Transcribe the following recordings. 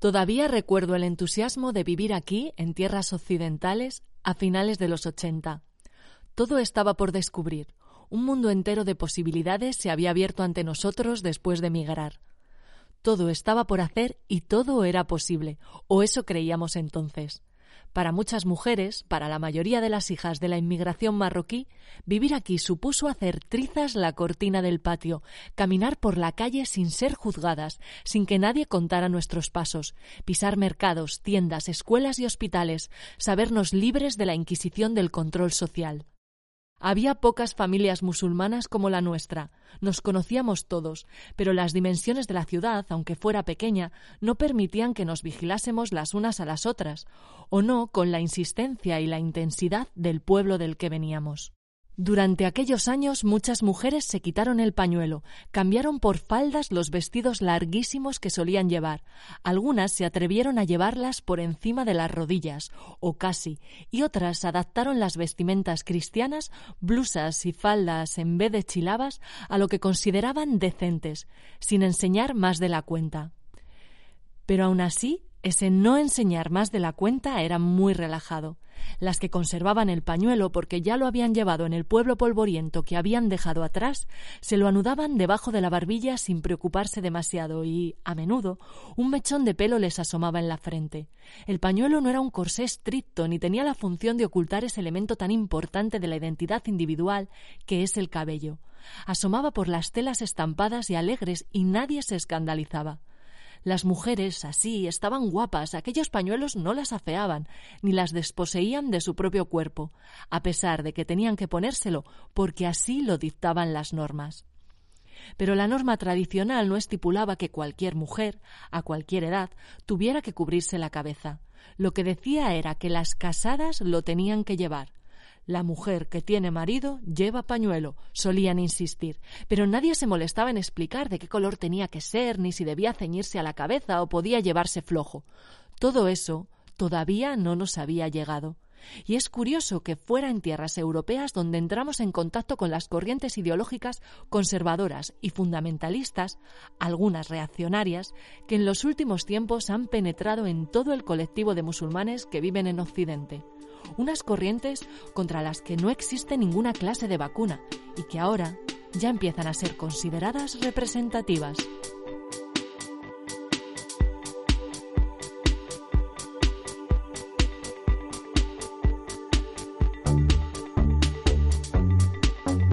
Todavía recuerdo el entusiasmo de vivir aquí, en tierras occidentales, a finales de los 80. Todo estaba por descubrir. Un mundo entero de posibilidades se había abierto ante nosotros después de migrar. Todo estaba por hacer y todo era posible, o eso creíamos entonces. Para muchas mujeres, para la mayoría de las hijas de la inmigración marroquí, vivir aquí supuso hacer trizas la cortina del patio, caminar por la calle sin ser juzgadas, sin que nadie contara nuestros pasos, pisar mercados, tiendas, escuelas y hospitales, sabernos libres de la inquisición del control social. Había pocas familias musulmanas como la nuestra. Nos conocíamos todos, pero las dimensiones de la ciudad, aunque fuera pequeña, no permitían que nos vigilásemos las unas a las otras, o no con la insistencia y la intensidad del pueblo del que veníamos. Durante aquellos años muchas mujeres se quitaron el pañuelo, cambiaron por faldas los vestidos larguísimos que solían llevar. Algunas se atrevieron a llevarlas por encima de las rodillas, o casi, y otras adaptaron las vestimentas cristianas, blusas y faldas en vez de chilabas, a lo que consideraban decentes, sin enseñar más de la cuenta. Pero aun así ese no enseñar más de la cuenta era muy relajado. Las que conservaban el pañuelo porque ya lo habían llevado en el pueblo polvoriento que habían dejado atrás, se lo anudaban debajo de la barbilla sin preocuparse demasiado y, a menudo, un mechón de pelo les asomaba en la frente. El pañuelo no era un corsé estricto ni tenía la función de ocultar ese elemento tan importante de la identidad individual que es el cabello. Asomaba por las telas estampadas y alegres y nadie se escandalizaba. Las mujeres, así, estaban guapas, aquellos pañuelos no las afeaban, ni las desposeían de su propio cuerpo, a pesar de que tenían que ponérselo, porque así lo dictaban las normas. Pero la norma tradicional no estipulaba que cualquier mujer, a cualquier edad, tuviera que cubrirse la cabeza. Lo que decía era que las casadas lo tenían que llevar, la mujer que tiene marido lleva pañuelo, solían insistir, pero nadie se molestaba en explicar de qué color tenía que ser, ni si debía ceñirse a la cabeza o podía llevarse flojo. Todo eso todavía no nos había llegado. Y es curioso que fuera en tierras europeas donde entramos en contacto con las corrientes ideológicas conservadoras y fundamentalistas, algunas reaccionarias, que en los últimos tiempos han penetrado en todo el colectivo de musulmanes que viven en Occidente unas corrientes contra las que no existe ninguna clase de vacuna y que ahora ya empiezan a ser consideradas representativas.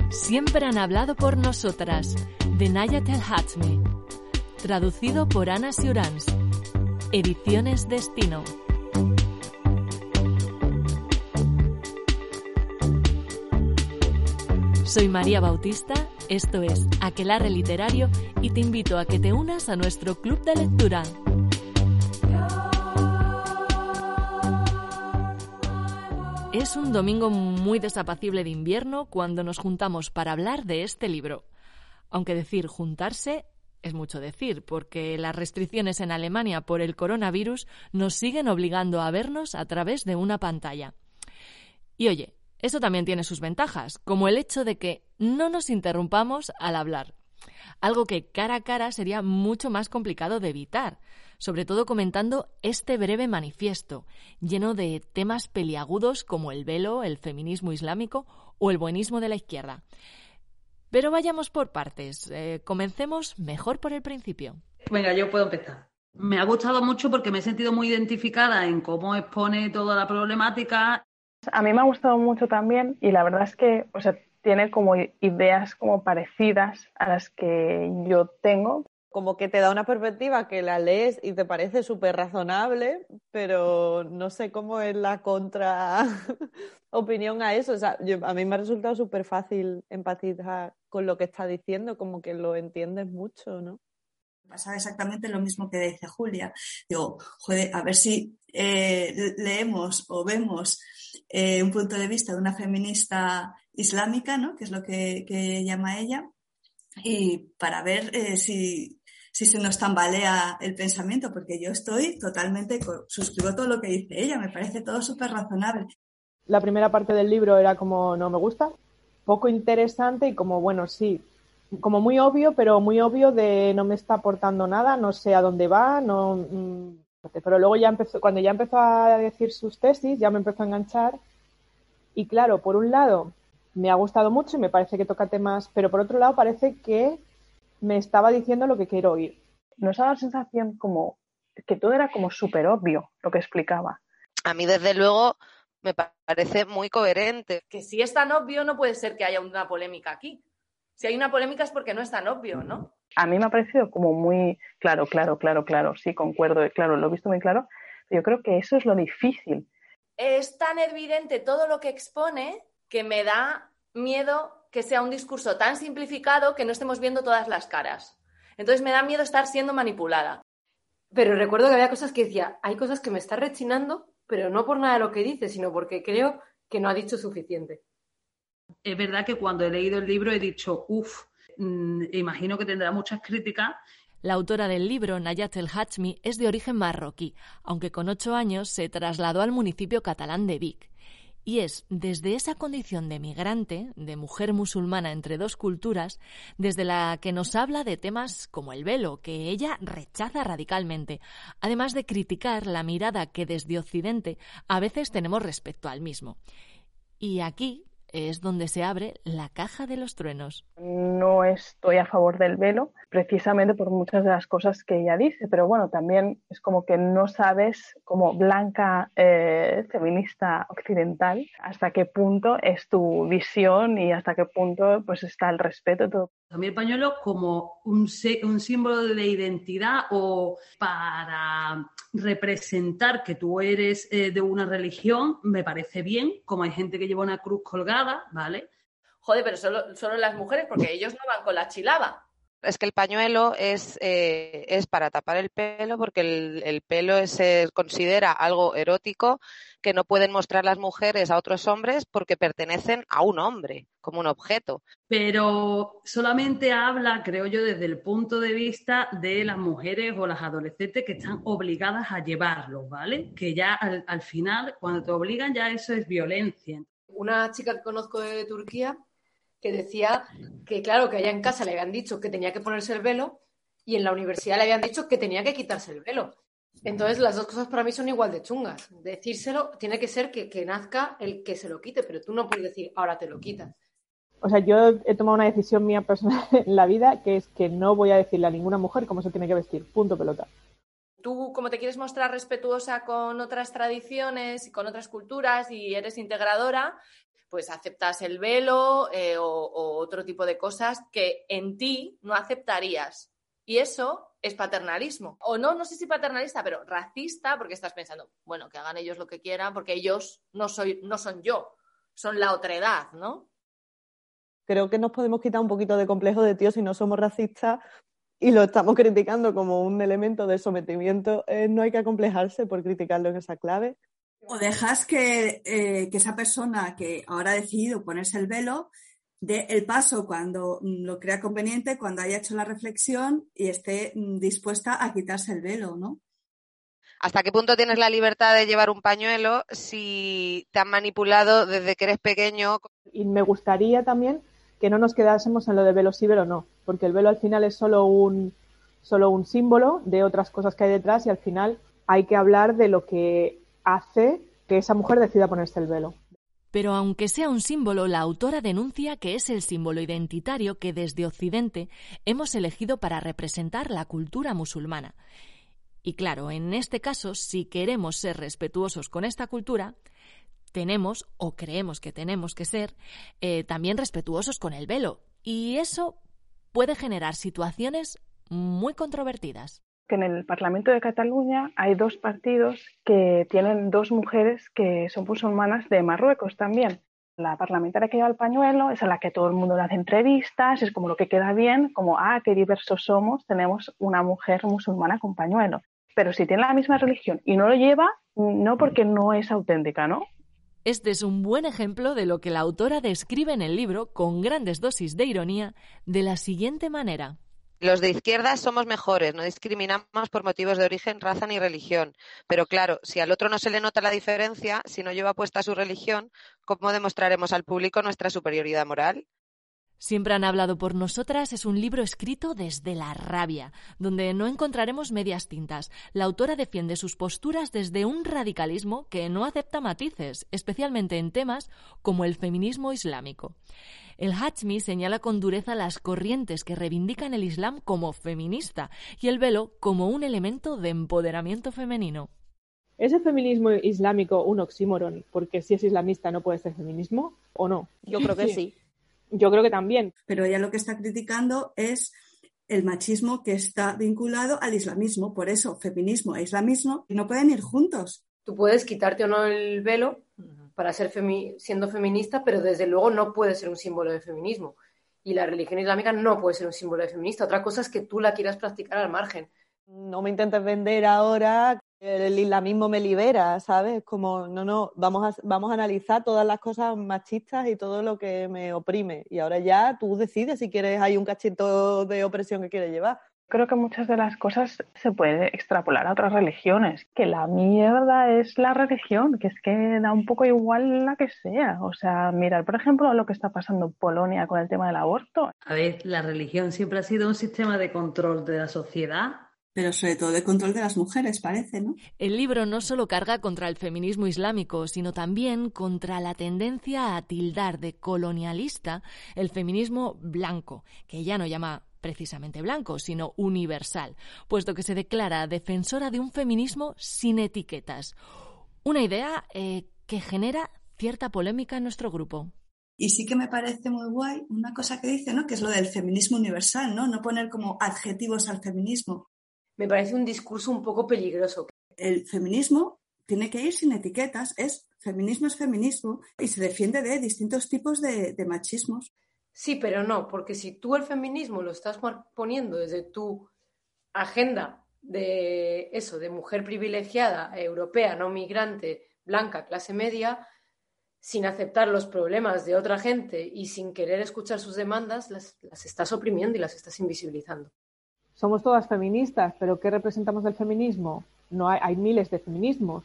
Siempre han hablado por nosotras, de Nayat El Hatmi, traducido por Ana Siurans, Ediciones Destino. Soy María Bautista, esto es Aquelarre Literario y te invito a que te unas a nuestro club de lectura. Es un domingo muy desapacible de invierno cuando nos juntamos para hablar de este libro. Aunque decir juntarse es mucho decir, porque las restricciones en Alemania por el coronavirus nos siguen obligando a vernos a través de una pantalla. Y oye, eso también tiene sus ventajas, como el hecho de que no nos interrumpamos al hablar. Algo que cara a cara sería mucho más complicado de evitar, sobre todo comentando este breve manifiesto, lleno de temas peliagudos como el velo, el feminismo islámico o el buenismo de la izquierda. Pero vayamos por partes. Eh, comencemos mejor por el principio. Venga, yo puedo empezar. Me ha gustado mucho porque me he sentido muy identificada en cómo expone toda la problemática a mí me ha gustado mucho también y la verdad es que o sea, tiene como ideas como parecidas a las que yo tengo. Como que te da una perspectiva que la lees y te parece súper razonable, pero no sé cómo es la contra opinión a eso. O sea, a mí me ha resultado súper fácil empatizar con lo que está diciendo, como que lo entiendes mucho, ¿no? Pasaba exactamente lo mismo que dice Julia. Digo, joder, a ver si eh, leemos o vemos eh, un punto de vista de una feminista islámica, ¿no? que es lo que, llama ella, y para ver eh, si, si se nos tambalea el pensamiento, porque yo estoy totalmente, suscribo todo lo que dice ella, me parece todo súper razonable. La primera parte del libro era como no me gusta, poco interesante y como bueno, sí, como muy obvio, pero muy obvio de no me está aportando nada, no sé a dónde va, no mm, pero luego ya empezó, cuando ya empezó a decir sus tesis, ya me empezó a enganchar. Y claro, por un lado, me ha gustado mucho y me parece que toca temas, pero por otro lado parece que me estaba diciendo lo que quiero oír. Nos da la sensación como que todo era como súper obvio lo que explicaba. A mí, desde luego, me parece muy coherente. Que si es tan obvio, no puede ser que haya una polémica aquí. Si hay una polémica es porque no es tan obvio, ¿no? A mí me ha parecido como muy claro, claro, claro, claro, sí, concuerdo, claro, lo he visto muy claro. Yo creo que eso es lo difícil. Es tan evidente todo lo que expone que me da miedo que sea un discurso tan simplificado que no estemos viendo todas las caras. Entonces me da miedo estar siendo manipulada. Pero recuerdo que había cosas que decía, hay cosas que me está rechinando, pero no por nada de lo que dice, sino porque creo que no ha dicho suficiente. Es verdad que cuando he leído el libro he dicho, uff, mm, imagino que tendrá muchas críticas. La autora del libro, Nayat El Hachmi, es de origen marroquí, aunque con ocho años se trasladó al municipio catalán de Vic. Y es desde esa condición de migrante, de mujer musulmana entre dos culturas, desde la que nos habla de temas como el velo, que ella rechaza radicalmente, además de criticar la mirada que desde Occidente a veces tenemos respecto al mismo. Y aquí es donde se abre la caja de los truenos. No estoy a favor del velo, precisamente por muchas de las cosas que ella dice, pero bueno, también es como que no sabes, como blanca eh, feminista occidental, hasta qué punto es tu visión y hasta qué punto pues está el respeto. Todo. También el pañuelo como un, un símbolo de identidad o para representar que tú eres eh, de una religión, me parece bien, como hay gente que lleva una cruz colgada, ¿vale? Joder, pero solo, solo las mujeres, porque ellos no van con la chilaba es que el pañuelo es, eh, es para tapar el pelo porque el, pelo se considera algo erótico que no pueden mostrar las mujeres a otros hombres porque pertenecen a un hombre, como un objeto. Pero solamente habla, creo yo, desde el punto de vista de las mujeres o las adolescentes que están obligadas a llevarlo, ¿vale? Que ya al, al final, cuando te obligan, ya eso es violencia. Una chica que conozco de Turquía que decía que, claro, que allá en casa le habían dicho que tenía que ponerse el velo y en la universidad le habían dicho que tenía que quitarse el velo. Entonces, las dos cosas para mí son igual de chungas. Decírselo tiene que ser que, que nazca el que se lo quite, pero tú no puedes decir, ahora te lo quitas. O sea, yo he tomado una decisión mía personal en la vida, que es que no voy a decirle a ninguna mujer cómo se tiene que vestir. Punto pelota. Tú, como te quieres mostrar respetuosa con otras tradiciones y con otras culturas y eres integradora, pues aceptas el velo eh, o, otro tipo de cosas que en ti no aceptarías. Y eso es paternalismo. O no, no sé si paternalista, pero racista, porque estás pensando, bueno, que hagan ellos lo que quieran, porque ellos no, soy, no son yo, son la otredad, ¿no? Creo que nos podemos quitar un poquito de complejo de tío si no somos racistas y lo estamos criticando como un elemento de sometimiento. Eh, no hay que acomplejarse por criticarlo en esa clave. O dejas que, eh, que, esa persona que ahora ha decidido ponerse el velo dé el paso cuando lo crea conveniente, cuando haya hecho la reflexión y esté mm, dispuesta a quitarse el velo, ¿no? ¿Hasta qué punto tienes la libertad de llevar un pañuelo si te han manipulado desde que eres pequeño? Y me gustaría también que no nos quedásemos en lo de velo sí, velo no, porque el velo al final es solo un, solo un símbolo de otras cosas que hay detrás y al final hay que hablar de lo que hace que esa mujer decida ponerse el velo. Pero aunque sea un símbolo, la autora denuncia que es el símbolo identitario que desde Occidente hemos elegido para representar la cultura musulmana. Y claro, en este caso, si queremos ser respetuosos con esta cultura, tenemos, o creemos que tenemos que ser, eh, también respetuosos con el velo. Y eso puede generar situaciones muy controvertidas que en el Parlamento de Cataluña hay dos partidos que tienen dos mujeres que son musulmanas de Marruecos también. La parlamentaria que lleva el pañuelo es a la que todo el mundo le hace entrevistas, es como lo que queda bien, como, ah, qué diversos somos, tenemos una mujer musulmana con pañuelo. Pero si tiene la misma religión y no lo lleva, no porque no es auténtica, ¿no? Este es un buen ejemplo de lo que la autora describe en el libro, con grandes dosis de ironía, de la siguiente manera. Los de izquierda somos mejores, no discriminamos por motivos de origen, raza ni religión. Pero claro, si al otro no se le nota la diferencia, si no lleva puesta su religión, ¿cómo demostraremos al público nuestra superioridad moral? Siempre han hablado por nosotras es un libro escrito desde la rabia, donde no encontraremos medias tintas. La autora defiende sus posturas desde un radicalismo que no acepta matices, especialmente en temas como el feminismo islámico. El Hachmi señala con dureza las corrientes que reivindican el Islam como feminista y el velo como un elemento de empoderamiento femenino. ¿Es el feminismo islámico un oxímoron? Porque si es islamista no puede ser feminismo o no. Yo creo que sí. Yo creo que también. Pero ella lo que está criticando es el machismo que está vinculado al islamismo. Por eso, feminismo e islamismo no pueden ir juntos. Tú puedes quitarte o no el velo para ser siendo feminista, pero desde luego no puede ser un símbolo de feminismo. Y la religión islámica no puede ser un símbolo de feminista. Otra cosa es que tú la quieras practicar al margen. No me intentes vender ahora el islamismo me libera, ¿sabes? Como, no, no, vamos a, vamos a analizar todas las cosas machistas y todo lo que me oprime. Y ahora ya tú decides si quieres, hay un cachito de opresión que quieres llevar. Creo que muchas de las cosas se puede extrapolar a otras religiones, que la mierda es la religión, que es que da un poco igual la que sea. O sea, mirar, por ejemplo, lo que está pasando en Polonia con el tema del aborto. A ver, la religión siempre ha sido un sistema de control de la sociedad pero sobre todo de control de las mujeres, parece, ¿no? El libro no solo carga contra el feminismo islámico, sino también contra la tendencia a tildar de colonialista el feminismo blanco, que ella no llama precisamente blanco, sino universal, puesto que se declara defensora de un feminismo sin etiquetas. Una idea eh, que genera cierta polémica en nuestro grupo. Y sí que me parece muy guay una cosa que dice, ¿no? Que es lo del feminismo universal, ¿no? No poner como adjetivos al feminismo, me parece un discurso un poco peligroso. El feminismo tiene que ir sin etiquetas, es feminismo es feminismo y se defiende de distintos tipos de, machismos. Sí, pero no, porque si tú el feminismo lo estás poniendo desde tu agenda de eso, de mujer privilegiada, europea, no migrante, blanca, clase media, sin aceptar los problemas de otra gente y sin querer escuchar sus demandas, las estás oprimiendo y las estás invisibilizando somos todas feministas, pero ¿qué representamos del feminismo? No hay, hay miles de feminismos.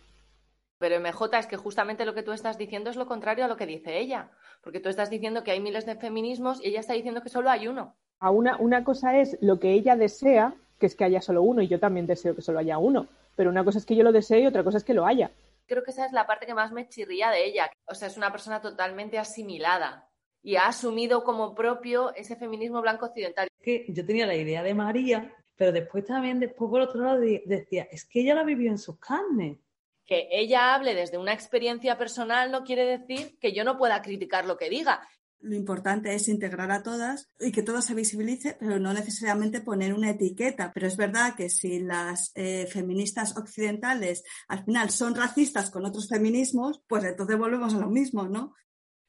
Pero MJ es que justamente lo que tú estás diciendo es lo contrario a lo que dice ella, porque tú estás diciendo que hay miles de feminismos y ella está diciendo que solo hay uno. A una, una cosa es lo que ella desea, que es que haya solo uno, y yo también deseo que solo haya uno, pero una cosa es que yo lo desee y otra cosa es que lo haya. Creo que esa es la parte que más me chirría de ella. O sea, es una persona totalmente asimilada y ha asumido como propio ese feminismo blanco occidental. Que yo tenía la idea de María, pero después también, después por otro lado, decía, es que ella la vivió en sus carnes. Que ella hable desde una experiencia personal no quiere decir que yo no pueda criticar lo que diga. Lo importante es integrar a todas y que todo se visibilice, pero no necesariamente poner una etiqueta. Pero es verdad que si las eh, feministas occidentales al final son racistas con otros feminismos, pues entonces volvemos a lo mismo, ¿no?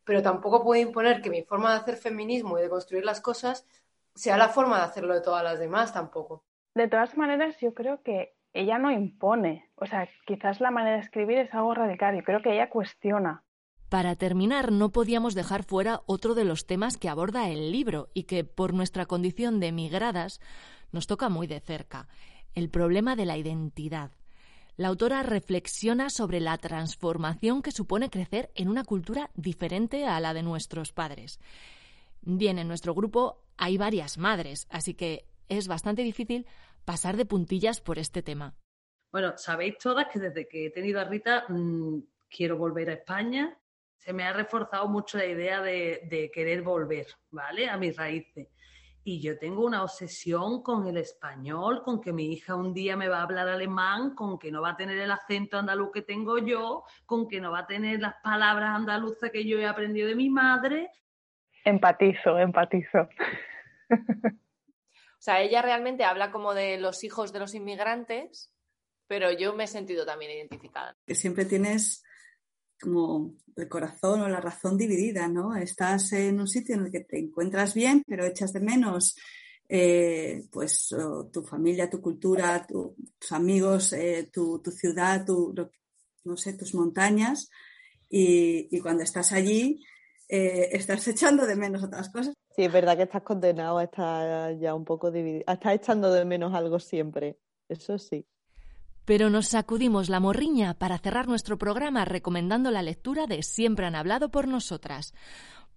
pero tampoco puedo imponer que mi forma de hacer feminismo y de construir las cosas sea la forma de hacerlo de todas las demás tampoco. De todas maneras, yo creo que ella no impone. O sea, quizás la manera de escribir es algo radical. Yo creo que ella cuestiona. Para terminar, no podíamos dejar fuera otro de los temas que aborda el libro y que, por nuestra condición de migradas, nos toca muy de cerca, el problema de la identidad. La autora reflexiona sobre la transformación que supone crecer en una cultura diferente a la de nuestros padres. Bien, en nuestro grupo hay varias madres, así que es bastante difícil pasar de puntillas por este tema. Bueno, sabéis todas que desde que he tenido a Rita mm, quiero volver a España. Se me ha reforzado mucho la idea de, de querer volver, ¿vale? A mis raíces. Y yo tengo una obsesión con el español, con que mi hija un día me va a hablar alemán, con que no va a tener el acento andaluz que tengo yo, con que no va a tener las palabras andaluzas que yo he aprendido de mi madre. Empatizo, empatizo. O sea, ella realmente habla como de los hijos de los inmigrantes, pero yo me he sentido también identificada. Que siempre tienes como el corazón o la razón dividida, ¿no? Estás en un sitio en el que te encuentras bien, pero echas de menos eh, pues tu familia, tu cultura, tus amigos, eh, tu, ciudad, tu, no sé, tus montañas. Y, cuando estás allí, eh, estás echando de menos otras cosas. Sí, es verdad que estás condenado a estar ya un poco dividido, estás echando de menos algo siempre, eso sí. Pero nos sacudimos la morriña para cerrar nuestro programa recomendando la lectura de Siempre han hablado por nosotras.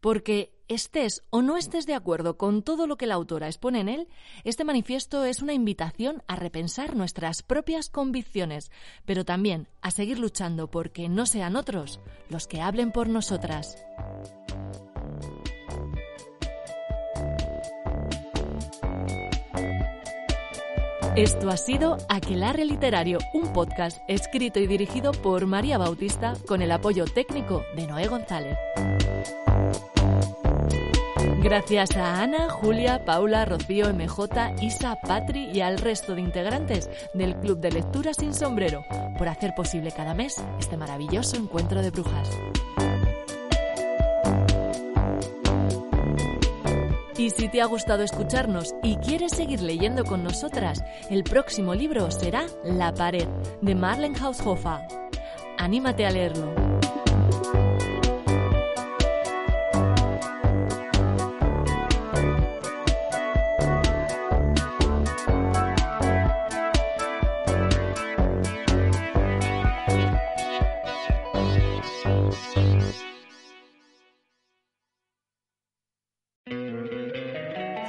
Porque estés o no estés de acuerdo con todo lo que la autora expone en él, este manifiesto es una invitación a repensar nuestras propias convicciones, pero también a seguir luchando porque no sean otros los que hablen por nosotras. Esto ha sido Aquelarre Literario, un podcast escrito y dirigido por María Bautista con el apoyo técnico de Noé González. Gracias a Ana, Julia, Paula, Rocío, MJ, Isa, Patri y al resto de integrantes del Club de Lectura Sin Sombrero por hacer posible cada mes este maravilloso encuentro de brujas. Y si te ha gustado escucharnos y quieres seguir leyendo con nosotras, el próximo libro será La pared, de Marlene Haushofer. Anímate a leerlo.